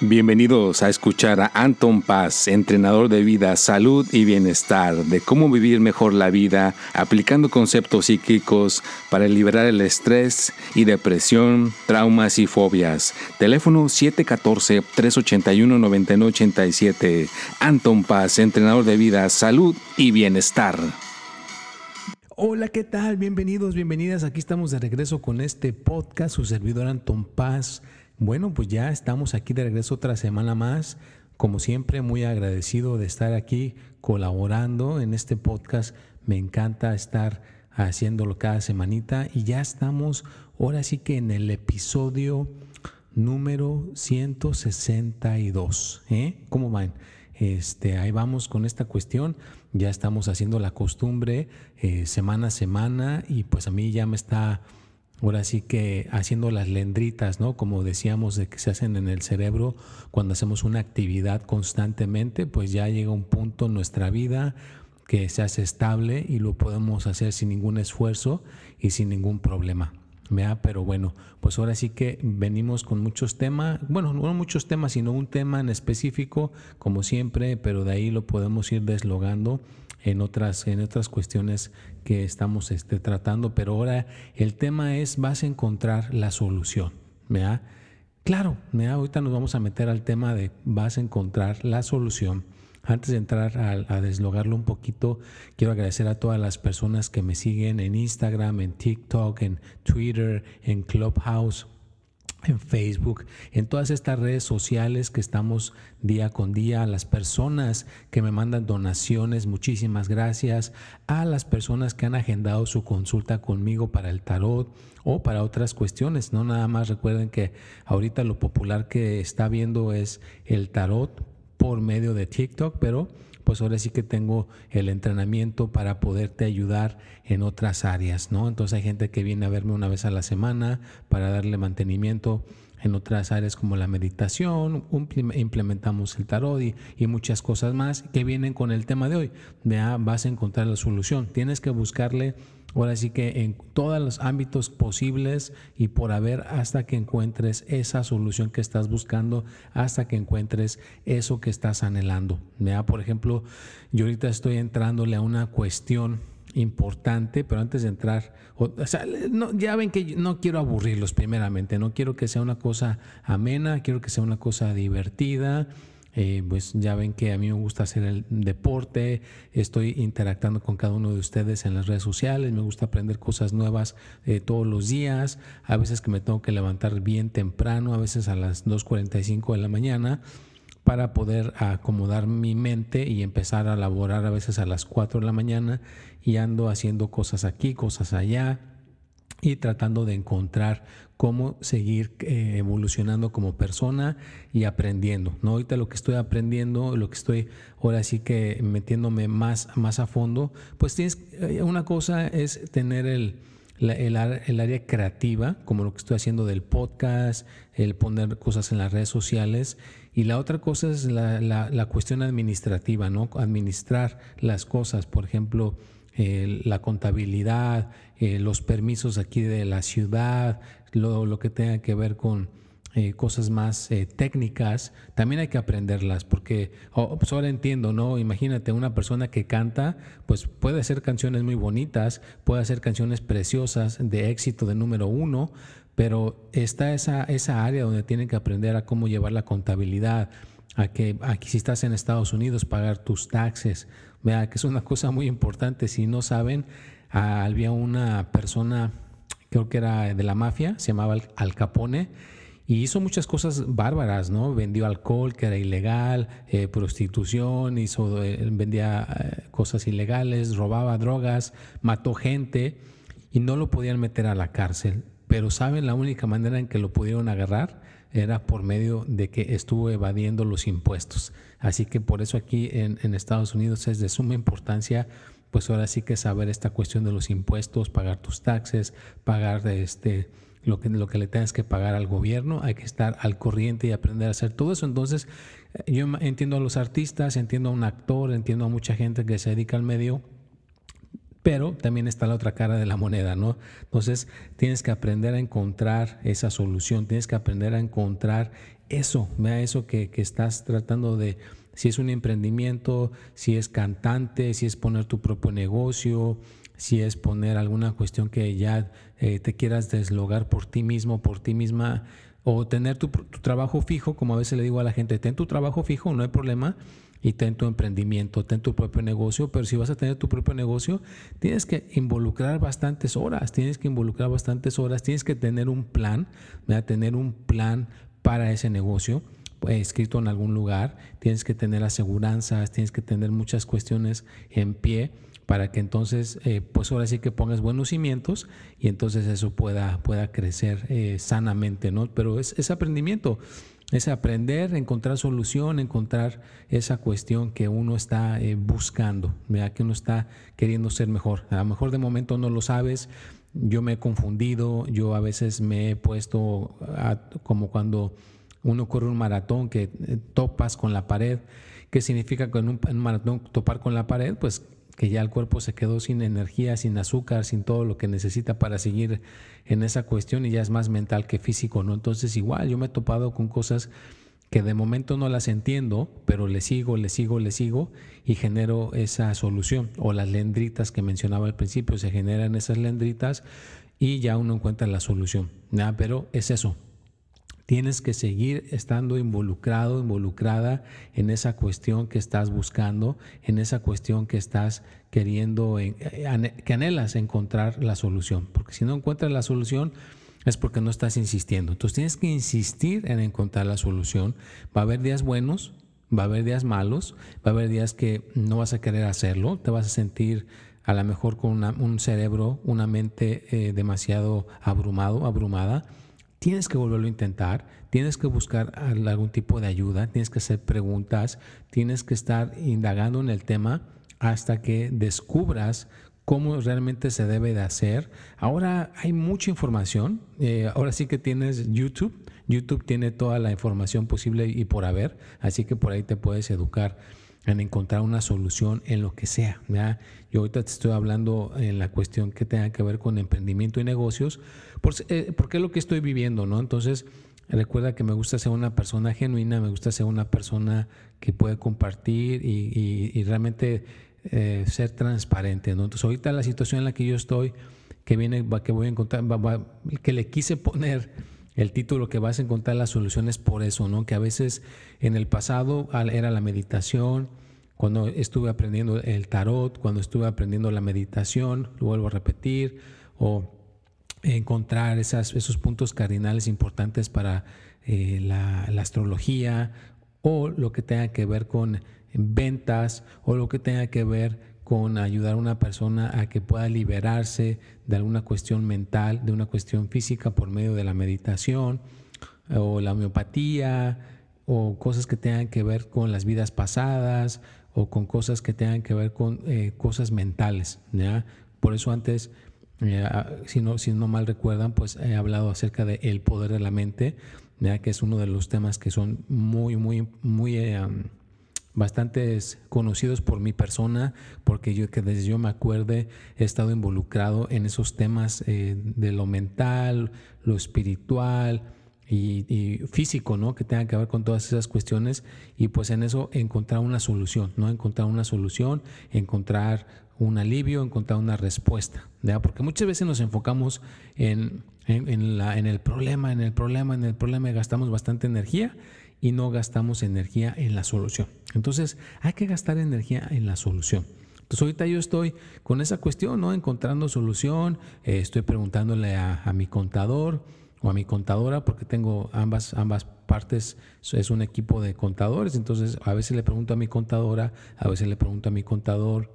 Bienvenidos a escuchar a Anton Paz, entrenador de vida, salud y bienestar, de cómo vivir mejor la vida aplicando conceptos psíquicos para liberar el estrés y depresión, traumas y fobias. Teléfono 714-381-9987. Anton Paz, entrenador de vida, salud y bienestar. Hola, ¿qué tal? Bienvenidos, bienvenidas. Aquí estamos de regreso con este podcast, su servidor Anton Paz bueno, pues ya estamos aquí de regreso otra semana más. Como siempre, muy agradecido de estar aquí colaborando en este podcast. Me encanta estar haciéndolo cada semanita y ya estamos ahora sí que en el episodio número 162. ¿eh? ¿Cómo van? Este, ahí vamos con esta cuestión. Ya estamos haciendo la costumbre eh, semana a semana y pues a mí ya me está Ahora sí que haciendo las lendritas, ¿no? Como decíamos de que se hacen en el cerebro cuando hacemos una actividad constantemente, pues ya llega un punto en nuestra vida que se hace estable y lo podemos hacer sin ningún esfuerzo y sin ningún problema. Pero bueno, pues ahora sí que venimos con muchos temas, bueno, no muchos temas, sino un tema en específico, como siempre, pero de ahí lo podemos ir deslogando en otras, en otras cuestiones que estamos este, tratando, pero ahora el tema es, vas a encontrar la solución, ¿verdad? Claro, ahorita nos vamos a meter al tema de vas a encontrar la solución. Antes de entrar a, deslogarlo un poquito, quiero agradecer a todas las personas que me siguen en Instagram, en TikTok, en Twitter, en Clubhouse en Facebook, en todas estas redes sociales que estamos día con día, a las personas que me mandan donaciones, muchísimas gracias, a las personas que han agendado su consulta conmigo para el tarot o para otras cuestiones, no nada más recuerden que ahorita lo popular que está viendo es el tarot por medio de TikTok, pero pues ahora sí que tengo el entrenamiento para poderte ayudar en otras áreas, ¿no? Entonces hay gente que viene a verme una vez a la semana para darle mantenimiento en otras áreas como la meditación, implementamos el tarot y, muchas cosas más que vienen con el tema de hoy. Ya vas a encontrar la solución. Tienes que buscarle Ahora sí que en todos los ámbitos posibles y por haber hasta que encuentres esa solución que estás buscando, hasta que encuentres eso que estás anhelando. Por ejemplo, yo ahorita estoy entrándole a una cuestión importante, pero antes de entrar, ya ven que no quiero aburrirlos primeramente, no quiero que sea una cosa amena, quiero que sea una cosa divertida eh, pues ya ven que a mí me gusta hacer el deporte, estoy interactuando con cada uno de ustedes en las redes sociales, me gusta aprender cosas nuevas eh, todos los días, a veces que me tengo que levantar bien temprano, a veces a las 2.45 de la mañana para poder acomodar mi mente y empezar a laborar a veces a las 4 de la mañana y ando haciendo cosas aquí, cosas allá y tratando de encontrar cómo seguir eh, evolucionando como persona y aprendiendo. ¿no? Ahorita lo que estoy aprendiendo, lo que estoy ahora sí que metiéndome más, más a fondo, pues tienes, eh, una cosa es tener el, el, área creativa, como lo que estoy haciendo del podcast, el poner cosas en las redes sociales, y la otra cosa es la, la, la cuestión administrativa, ¿no? Administrar las cosas, por ejemplo, la contabilidad, eh, los permisos aquí de la ciudad, lo, que tenga que ver con eh, cosas más eh, técnicas, también hay que aprenderlas, porque oh, pues ahora entiendo, ¿no? Imagínate una persona que canta, pues puede hacer canciones muy bonitas, puede hacer canciones preciosas de éxito de número uno, pero está esa, esa área donde tienen que aprender a cómo llevar la contabilidad, a que aquí si estás en Estados Unidos pagar tus taxes, Vea que es una cosa muy importante. Si no saben, ah, había una persona, creo que era de la mafia, se llamaba Al Capone, y hizo muchas cosas bárbaras, ¿no? Vendió alcohol, que era ilegal, eh, prostitución, hizo, eh, vendía eh, cosas ilegales, robaba drogas, mató gente y no lo podían meter a la cárcel. Pero ¿saben la única manera en que lo pudieron agarrar? Era por medio de que estuvo evadiendo los impuestos. Así que por eso aquí en, Estados Unidos es de suma importancia, pues ahora sí que saber esta cuestión de los impuestos, pagar tus taxes, pagar este, lo, que, lo que le tengas que pagar al gobierno, hay que estar al corriente y aprender a hacer todo eso. Entonces, yo entiendo a los artistas, entiendo a un actor, entiendo a mucha gente que se dedica al medio pero también está la otra cara de la moneda, ¿no? Entonces tienes que aprender a encontrar esa solución, tienes que aprender a encontrar eso, vea eso que, que estás tratando de, si es un emprendimiento, si es cantante, si es poner tu propio negocio, si es poner alguna cuestión que ya eh, te quieras deslogar por ti mismo, por ti misma, o tener tu, trabajo fijo, como a veces le digo a la gente, ten tu trabajo fijo, no hay problema, y ten tu emprendimiento, ten tu propio negocio, pero si vas a tener tu propio negocio, tienes que involucrar bastantes horas, tienes que involucrar bastantes horas, tienes que tener un plan, tener un plan para ese negocio pues, escrito en algún lugar, tienes que tener aseguranzas, tienes que tener muchas cuestiones en pie para que entonces, eh, pues ahora sí que pongas buenos cimientos y entonces eso pueda, pueda crecer eh, sanamente, ¿no? Pero es, es aprendimiento, es aprender, encontrar solución, encontrar esa cuestión que uno está eh, buscando, ¿verdad? que uno está queriendo ser mejor. A lo mejor de momento no lo sabes, yo me he confundido, yo a veces me he puesto como cuando uno corre un maratón que topas con la pared, ¿qué significa que en un maratón topar con la pared? Pues que ya el cuerpo se quedó sin energía, sin azúcar, sin todo lo que necesita para seguir en esa cuestión y ya es más mental que físico, ¿no? Entonces igual yo me he topado con cosas que de momento no las entiendo, pero le sigo, le sigo, le sigo y genero esa solución. O las lendritas que mencionaba al principio, se generan esas lendritas y ya uno encuentra la solución. Pero es eso, Tienes que seguir estando involucrado, involucrada en esa cuestión que estás buscando, en esa cuestión que estás queriendo, eh, que anhelas encontrar la solución. Porque si no encuentras la solución, es porque no estás insistiendo. Entonces tienes que insistir en encontrar la solución. Va a haber días buenos, va a haber días malos, va a haber días que no vas a querer hacerlo, te vas a sentir a lo mejor con un cerebro, una mente eh, demasiado abrumado, abrumada tienes que volverlo a intentar, tienes que buscar algún tipo de ayuda, tienes que hacer preguntas, tienes que estar indagando en el tema hasta que descubras cómo realmente se debe de hacer. Ahora hay mucha información, eh, ahora sí que tienes YouTube, YouTube tiene toda la información posible y por haber, así que por ahí te puedes educar en encontrar una solución en lo que sea. ¿ya? Yo ahorita te estoy hablando en la cuestión que tenga que ver con emprendimiento y negocios, eh, porque es lo que estoy viviendo, ¿no? Entonces, recuerda que me gusta ser una persona genuina, me gusta ser una persona que puede compartir y, realmente eh, ser transparente. Entonces, ahorita la situación en la que yo estoy, que viene, que voy a encontrar, que le quise poner el título que vas a encontrar las soluciones por eso, ¿no? Que a veces en el pasado era la meditación, cuando estuve aprendiendo el tarot, cuando estuve aprendiendo la meditación, lo vuelvo a repetir, o encontrar esas, esos puntos cardinales importantes para eh, la, astrología, o lo que tenga que ver con ventas, o lo que tenga que ver con ayudar a una persona a que pueda liberarse de alguna cuestión mental, de una cuestión física por medio de la meditación o la homeopatía o cosas que tengan que ver con las vidas pasadas o con cosas que tengan que ver con eh, cosas mentales. ¿ya? Por eso antes, eh, si, no, si no mal recuerdan, pues he hablado acerca del el poder de la mente, ¿ya? que es uno de los temas que son muy, muy, muy... Eh, bastantes conocidos por mi persona, porque yo que desde yo me acuerde he estado involucrado en esos temas eh, de lo mental, lo espiritual y, físico, ¿no? Que tengan que ver con todas esas cuestiones y pues en eso encontrar una solución, ¿no? Encontrar una solución, encontrar un alivio, encontrar una respuesta, ¿ya? Porque muchas veces nos enfocamos en, en, la, en el problema, en el problema, en el problema y gastamos bastante energía y no gastamos energía en la solución. Entonces hay que gastar energía en la solución. Entonces ahorita yo estoy con esa cuestión, ¿no? Encontrando solución, eh, estoy preguntándole a, a, mi contador o a mi contadora, porque tengo ambas, ambas partes, es un equipo de contadores, entonces a veces le pregunto a mi contadora, a veces le pregunto a mi contador,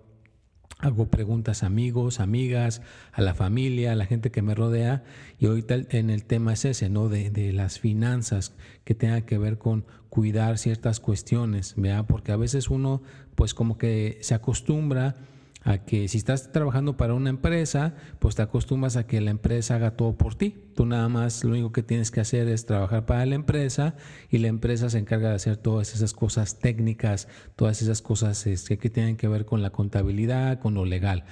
hago preguntas a amigos, amigas, a la familia, a la gente que me rodea. Y ahorita en el tema es ese, ¿no? De, de las finanzas, que tenga que ver con cuidar ciertas cuestiones, ¿vea? Porque a veces uno, pues como que se acostumbra a que si estás trabajando para una empresa, pues te acostumbras a que la empresa haga todo por ti. Tú nada más lo único que tienes que hacer es trabajar para la empresa y la empresa se encarga de hacer todas esas cosas técnicas, todas esas cosas este, que tienen que ver con la contabilidad, con lo legal.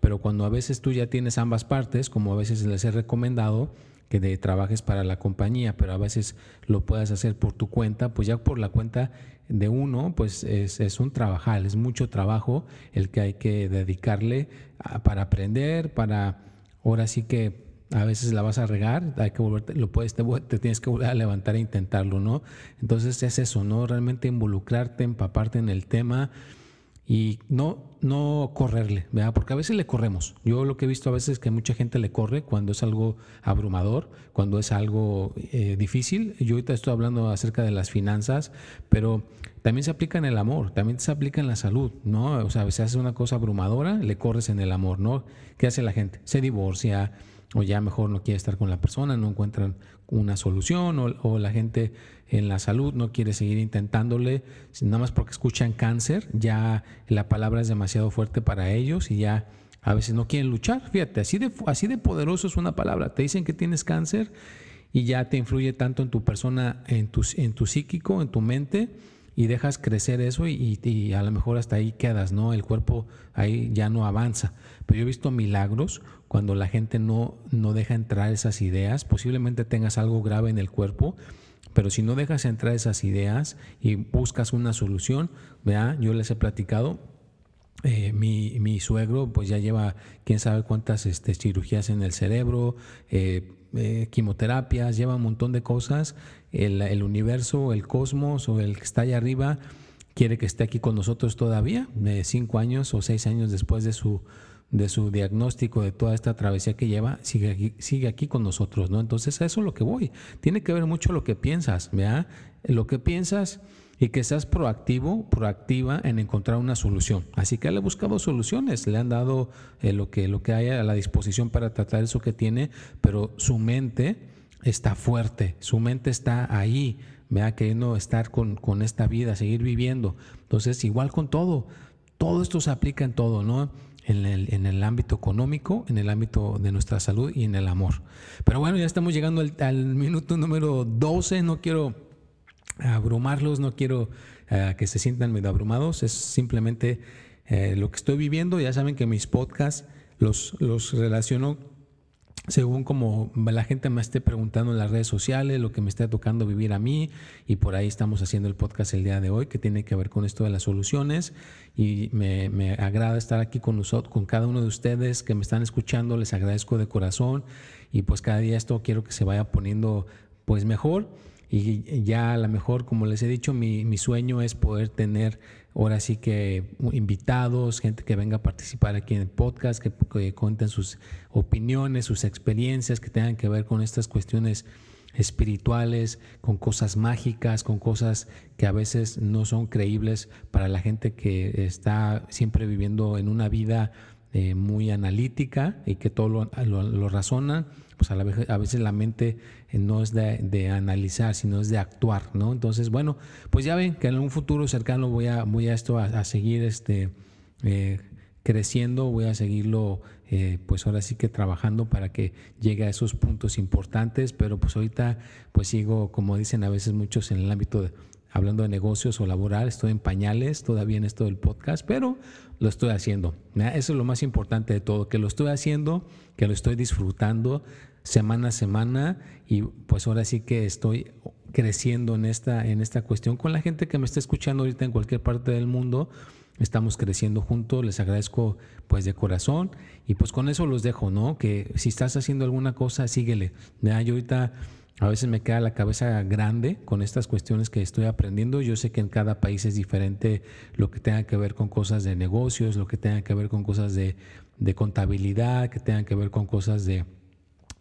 Pero cuando a veces tú ya tienes ambas partes, como a veces les he recomendado, que de, trabajes para la compañía, pero a veces lo puedas hacer por tu cuenta, pues ya por la cuenta de uno, pues es, es un trabajar, es mucho trabajo el que hay que dedicarle para aprender, para ahora sí que a veces la vas a regar, hay que volverte, lo puedes, te, te, tienes que volver a levantar e intentarlo, ¿no? Entonces es eso, ¿no? Realmente involucrarte, empaparte en el tema y no, no correrle, ¿verdad? Porque a veces le corremos. Yo lo que he visto a veces es que mucha gente le corre cuando es algo abrumador, cuando es algo eh, difícil. Yo ahorita estoy hablando acerca de las finanzas, pero también se aplica en el amor, también se aplica en la salud, ¿no? O sea, a veces haces una cosa abrumadora, le corres en el amor, ¿no? ¿Qué hace la gente? Se divorcia, o ya mejor no quiere estar con la persona, no encuentran una solución o, la gente en la salud no quiere seguir intentándole, nada más porque escuchan cáncer, ya la palabra es demasiado fuerte para ellos y ya a veces no quieren luchar. Fíjate, así de, así de poderoso es una palabra. Te dicen que tienes cáncer y ya te influye tanto en tu persona, en tu, en tu psíquico, en tu mente y dejas crecer eso y, a lo mejor hasta ahí quedas, ¿no? El cuerpo ahí ya no avanza. Pero yo he visto milagros cuando la gente no, no deja entrar esas ideas, posiblemente tengas algo grave en el cuerpo, pero si no dejas entrar esas ideas y buscas una solución, vea, yo les he platicado, eh, mi, mi, suegro pues ya lleva quién sabe cuántas este, cirugías en el cerebro, eh, eh, quimioterapias, lleva un montón de cosas. El, universo, el cosmos o el que está allá arriba quiere que esté aquí con nosotros todavía, cinco años o seis años después de su, de su diagnóstico, de toda esta travesía que lleva, sigue aquí, sigue aquí con nosotros, ¿no? Entonces a eso es lo que voy. Tiene que ver mucho lo que piensas, ¿vea? Lo que piensas y que seas proactivo, proactiva en encontrar una solución. Así que él ha buscado soluciones, le han dado eh, lo, que, lo que hay a la disposición para tratar eso que tiene, pero su mente está fuerte, su mente está ahí, vea queriendo estar con, con esta vida, seguir viviendo. Entonces, igual con todo, todo esto se aplica en todo, ¿no? En el, en el, ámbito económico, en el ámbito de nuestra salud y en el amor. Pero bueno, ya estamos llegando al, minuto número 12. No quiero abrumarlos, no quiero eh, que se sientan medio abrumados, es simplemente eh, lo que estoy viviendo. Ya saben que mis podcasts los, los relaciono según como la gente me esté preguntando en las redes sociales, lo que me esté tocando vivir a mí, y por ahí estamos haciendo el podcast el día de hoy, que tiene que ver con esto de las soluciones, y me, me agrada estar aquí con nosotros, con cada uno de ustedes que me están escuchando, les agradezco de corazón, y pues cada día esto quiero que se vaya poniendo pues mejor y ya a lo mejor, como les he dicho, mi, mi, sueño es poder tener ahora sí que invitados, gente que venga a participar aquí en el podcast, que, que cuenten sus opiniones, sus experiencias, que tengan que ver con estas cuestiones espirituales, con cosas mágicas, con cosas que a veces no son creíbles para la gente que está siempre viviendo en una vida eh, muy analítica y que todo lo, razona, pues a, la vez, a, veces la mente eh, no es de, analizar, sino es de actuar, ¿no? Entonces, bueno, pues ya ven que en un futuro cercano voy a, voy a esto a, seguir este, eh, creciendo, voy a seguirlo, pues ahora sí que trabajando para que llegue a esos puntos importantes, pero pues ahorita pues sigo, como dicen a veces muchos en el ámbito de hablando de negocios o laboral, estoy en pañales todavía en esto del podcast, pero lo estoy haciendo. Eso es lo más importante de todo, que lo estoy haciendo, que lo estoy disfrutando semana a semana y pues ahora sí que estoy creciendo en esta, en esta cuestión con la gente que me está escuchando ahorita en cualquier parte del mundo. Estamos creciendo juntos, les agradezco pues de corazón y pues con eso los dejo, ¿no? Que si estás haciendo alguna cosa, síguele. Yo ahorita a veces me queda la cabeza grande con estas cuestiones que estoy aprendiendo. Yo sé que en cada país es diferente lo que tenga que ver con cosas de negocios, lo que tenga que ver con cosas de, contabilidad, que tenga que ver con cosas de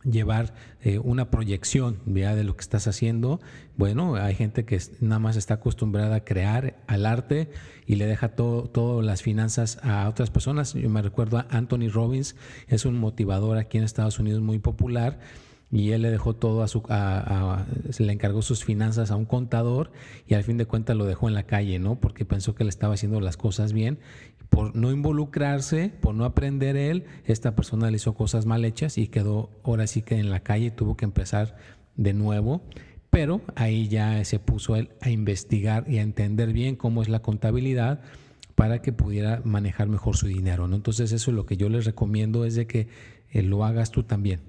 llevar eh, una proyección de lo que estás haciendo. Bueno, hay gente que nada más está acostumbrada a crear al arte y le deja todo, todas las finanzas a otras personas. Yo me recuerdo a Anthony Robbins, es un motivador aquí en Estados Unidos muy popular y él le dejó todo a su, se le encargó sus finanzas a un contador y al fin de cuentas lo dejó en la calle, ¿no? Porque pensó que le estaba haciendo las cosas bien. Por no involucrarse, por no aprender él, esta persona le hizo cosas mal hechas y quedó ahora sí que en la calle, tuvo que empezar de nuevo. Pero ahí ya se puso él a investigar y a entender bien cómo es la contabilidad para que pudiera manejar mejor su dinero. ¿no? Entonces eso es lo que yo les recomiendo, es de que eh, lo hagas tú también.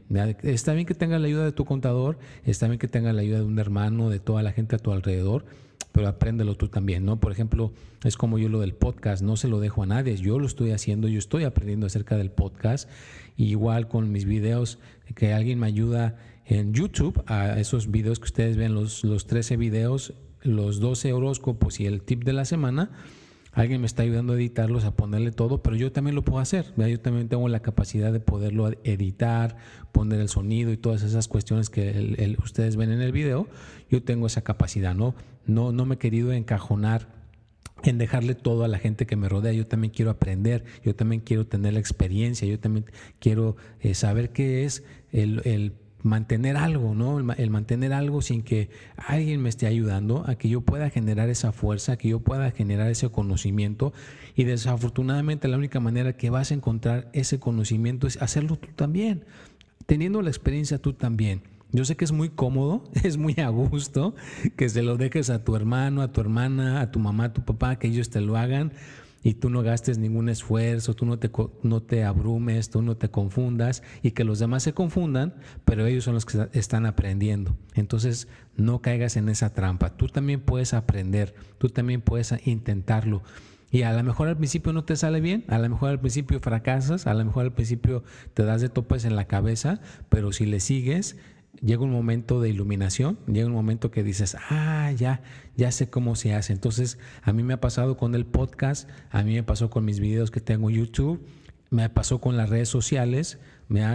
Está bien que tengas la ayuda de tu contador, está bien que tengas la ayuda de un hermano, de toda la gente a tu alrededor, pero apréndelo tú también, ¿no? Por ejemplo, es como yo lo del podcast, no se lo dejo a nadie, yo lo estoy haciendo, yo estoy aprendiendo acerca del podcast, igual con mis videos, que alguien me ayuda en YouTube a esos videos que ustedes ven, los, los 13 videos, los 12 horóscopos y el tip de la semana, alguien me está ayudando a editarlos, a ponerle todo, pero yo también lo puedo hacer. Yo también tengo la capacidad de poderlo editar, poner el sonido y todas esas cuestiones que ustedes ven en el video. Yo tengo esa capacidad, ¿no? No, no me he querido encajonar en dejarle todo a la gente que me rodea. Yo también quiero aprender, yo también quiero tener la experiencia, yo también quiero eh, saber qué es el, el mantener algo, ¿no? El, mantener algo sin que alguien me esté ayudando a que yo pueda generar esa fuerza, que yo pueda generar ese conocimiento. Y desafortunadamente la única manera que vas a encontrar ese conocimiento es hacerlo tú también, teniendo la experiencia tú también. Yo sé que es muy cómodo, es muy a gusto que se lo dejes a tu hermano, a tu hermana, a tu mamá, a tu papá, que ellos te lo hagan y tú no gastes ningún esfuerzo, tú no te, no te abrumes, tú no te confundas y que los demás se confundan, pero ellos son los que están aprendiendo. Entonces no caigas en esa trampa. Tú también puedes aprender, tú también puedes intentarlo. Y a lo mejor al principio no te sale bien, a lo mejor al principio fracasas, a lo mejor al principio te das de topes en la cabeza, pero si le sigues, llega un momento de iluminación, llega un momento que dices, ah, ya, ya sé cómo se hace. Entonces, a mí me ha pasado con el podcast, a mí me pasó con mis videos que tengo en YouTube, me pasó con las redes sociales,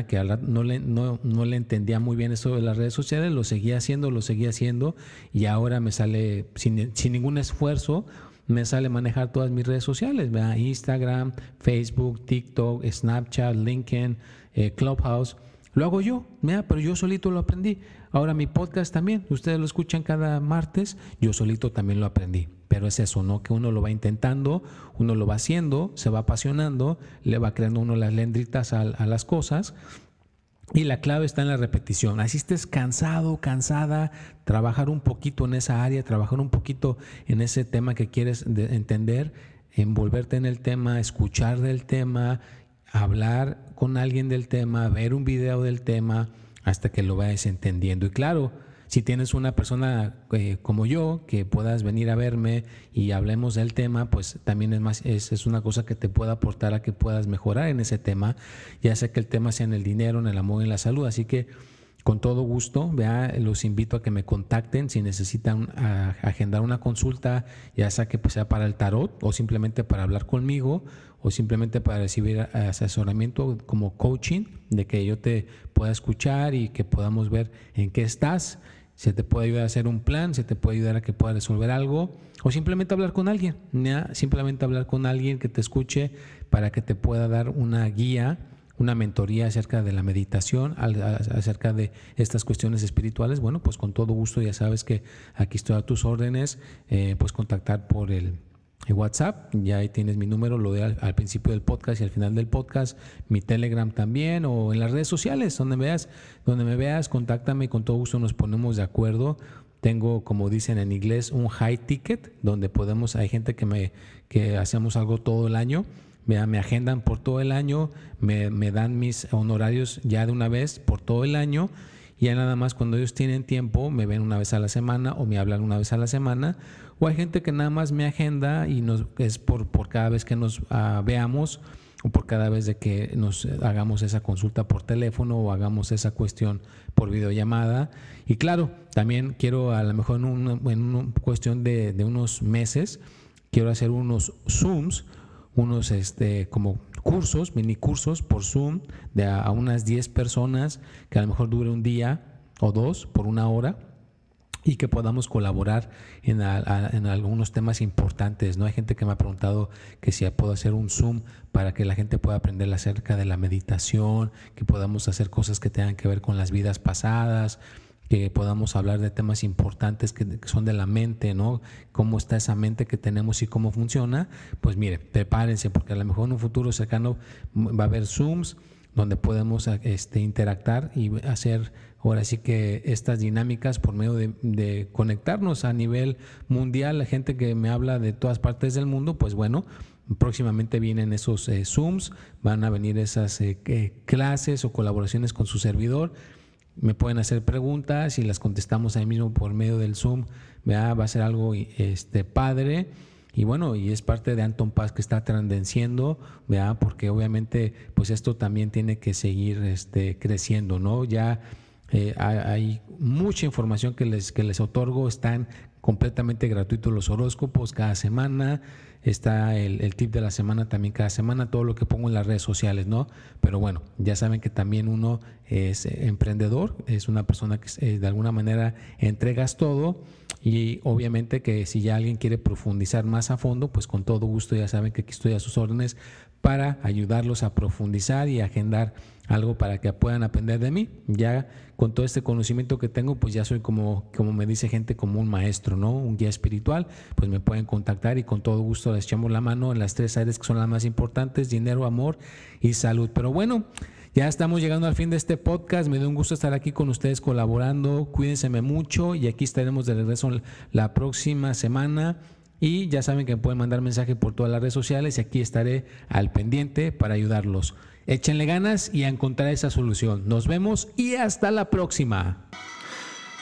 que no le, no, no le entendía muy bien eso de las redes sociales, lo seguía haciendo, lo seguía haciendo, y ahora me sale sin, sin ningún esfuerzo, me sale manejar todas mis redes sociales, Instagram, Facebook, TikTok, Snapchat, LinkedIn, eh, Clubhouse. Lo hago yo, pero yo solito lo aprendí. Ahora mi podcast también, ustedes lo escuchan cada martes, yo solito también lo aprendí. Pero es eso, ¿no? Que uno lo va intentando, uno lo va haciendo, se va apasionando, le va creando uno las lendritas a, a las cosas. Y la clave está en la repetición. Así estés cansado, cansada, trabajar un poquito en esa área, trabajar un poquito en ese tema que quieres entender, envolverte en el tema, escuchar del tema hablar con alguien del tema, ver un video del tema, hasta que lo vayas entendiendo. Y claro, si tienes una persona eh, como yo que puedas venir a verme y hablemos del tema, pues también es más es, es, una cosa que te puede aportar a que puedas mejorar en ese tema, ya sea que el tema sea en el dinero, en el amor, en la salud. Así que con todo gusto, vea, los invito a que me contacten si necesitan agendar una consulta, ya sea que pues, sea para el tarot o simplemente para hablar conmigo o simplemente para recibir asesoramiento como coaching, de que yo te pueda escuchar y que podamos ver en qué estás, se te puede ayudar a hacer un plan, se te puede ayudar a que puedas resolver algo o simplemente hablar con alguien, simplemente hablar con alguien que te escuche para que te pueda dar una guía una mentoría acerca de la meditación, acerca de estas cuestiones espirituales, bueno, pues con todo gusto ya sabes que aquí estoy a tus órdenes, eh, pues contactar por el, WhatsApp, ya ahí tienes mi número, lo de al, principio del podcast y al final del podcast, mi Telegram también o en las redes sociales, donde veas, donde me veas, contáctame con todo gusto nos ponemos de acuerdo. Tengo, como dicen en inglés, un high ticket, donde podemos, hay gente que me, que hacemos algo todo el año me, agendan por todo el año, me, dan mis honorarios ya de una vez por todo el año. Y ya nada más cuando ellos tienen tiempo, me ven una vez a la semana o me hablan una vez a la semana. O hay gente que nada más me agenda y nos, es por, cada vez que nos ah, veamos o por cada vez de que nos hagamos esa consulta por teléfono o hagamos esa cuestión por videollamada. Y claro, también quiero a lo mejor en una, cuestión de, de unos meses, quiero hacer unos Zooms unos este, como cursos, mini cursos por Zoom de a, unas 10 personas que a lo mejor dure un día o dos por una hora y que podamos colaborar en, en, algunos temas importantes. ¿no? Hay gente que me ha preguntado que si puedo hacer un Zoom para que la gente pueda aprender acerca de la meditación, que podamos hacer cosas que tengan que ver con las vidas pasadas, que podamos hablar de temas importantes que, son de la mente, ¿no? Cómo está esa mente que tenemos y cómo funciona. Pues mire, prepárense porque a lo mejor en un futuro cercano va a haber Zooms donde podemos este, interactuar y hacer ahora sí que estas dinámicas por medio de, conectarnos a nivel mundial, la gente que me habla de todas partes del mundo, pues bueno, próximamente vienen esos eh, Zooms, van a venir esas eh, clases o colaboraciones con su servidor. Me pueden hacer preguntas y las contestamos ahí mismo por medio del Zoom. Va a ser algo este, padre. Y bueno, y es parte de Anton Paz que está tendenciando, ¿verdad? Porque obviamente, pues esto también tiene que seguir este, creciendo, ¿no? Ya eh, hay, mucha información que les, que les otorgo, están completamente gratuitos los horóscopos cada semana, está el, el, tip de la semana también cada semana, todo lo que pongo en las redes sociales, ¿no? Pero bueno, ya saben que también uno es emprendedor, es una persona que eh, de alguna manera entregas todo y obviamente que si ya alguien quiere profundizar más a fondo, pues con todo gusto ya saben que aquí estoy a sus órdenes para ayudarlos a profundizar y agendar algo para que puedan aprender de mí. Ya con todo este conocimiento que tengo, pues ya soy como, como me dice gente, como un maestro, ¿no? Un guía espiritual, pues me pueden contactar y con todo gusto les echamos la mano en las tres áreas que son las más importantes, dinero, amor y salud. Pero bueno, ya estamos llegando al fin de este podcast. Me da un gusto estar aquí con ustedes colaborando. Cuídense mucho y aquí estaremos de regreso la próxima semana. Y ya saben que pueden mandar mensaje por todas las redes sociales y aquí estaré al pendiente para ayudarlos. Échenle ganas y a encontrar esa solución. Nos vemos y hasta la próxima.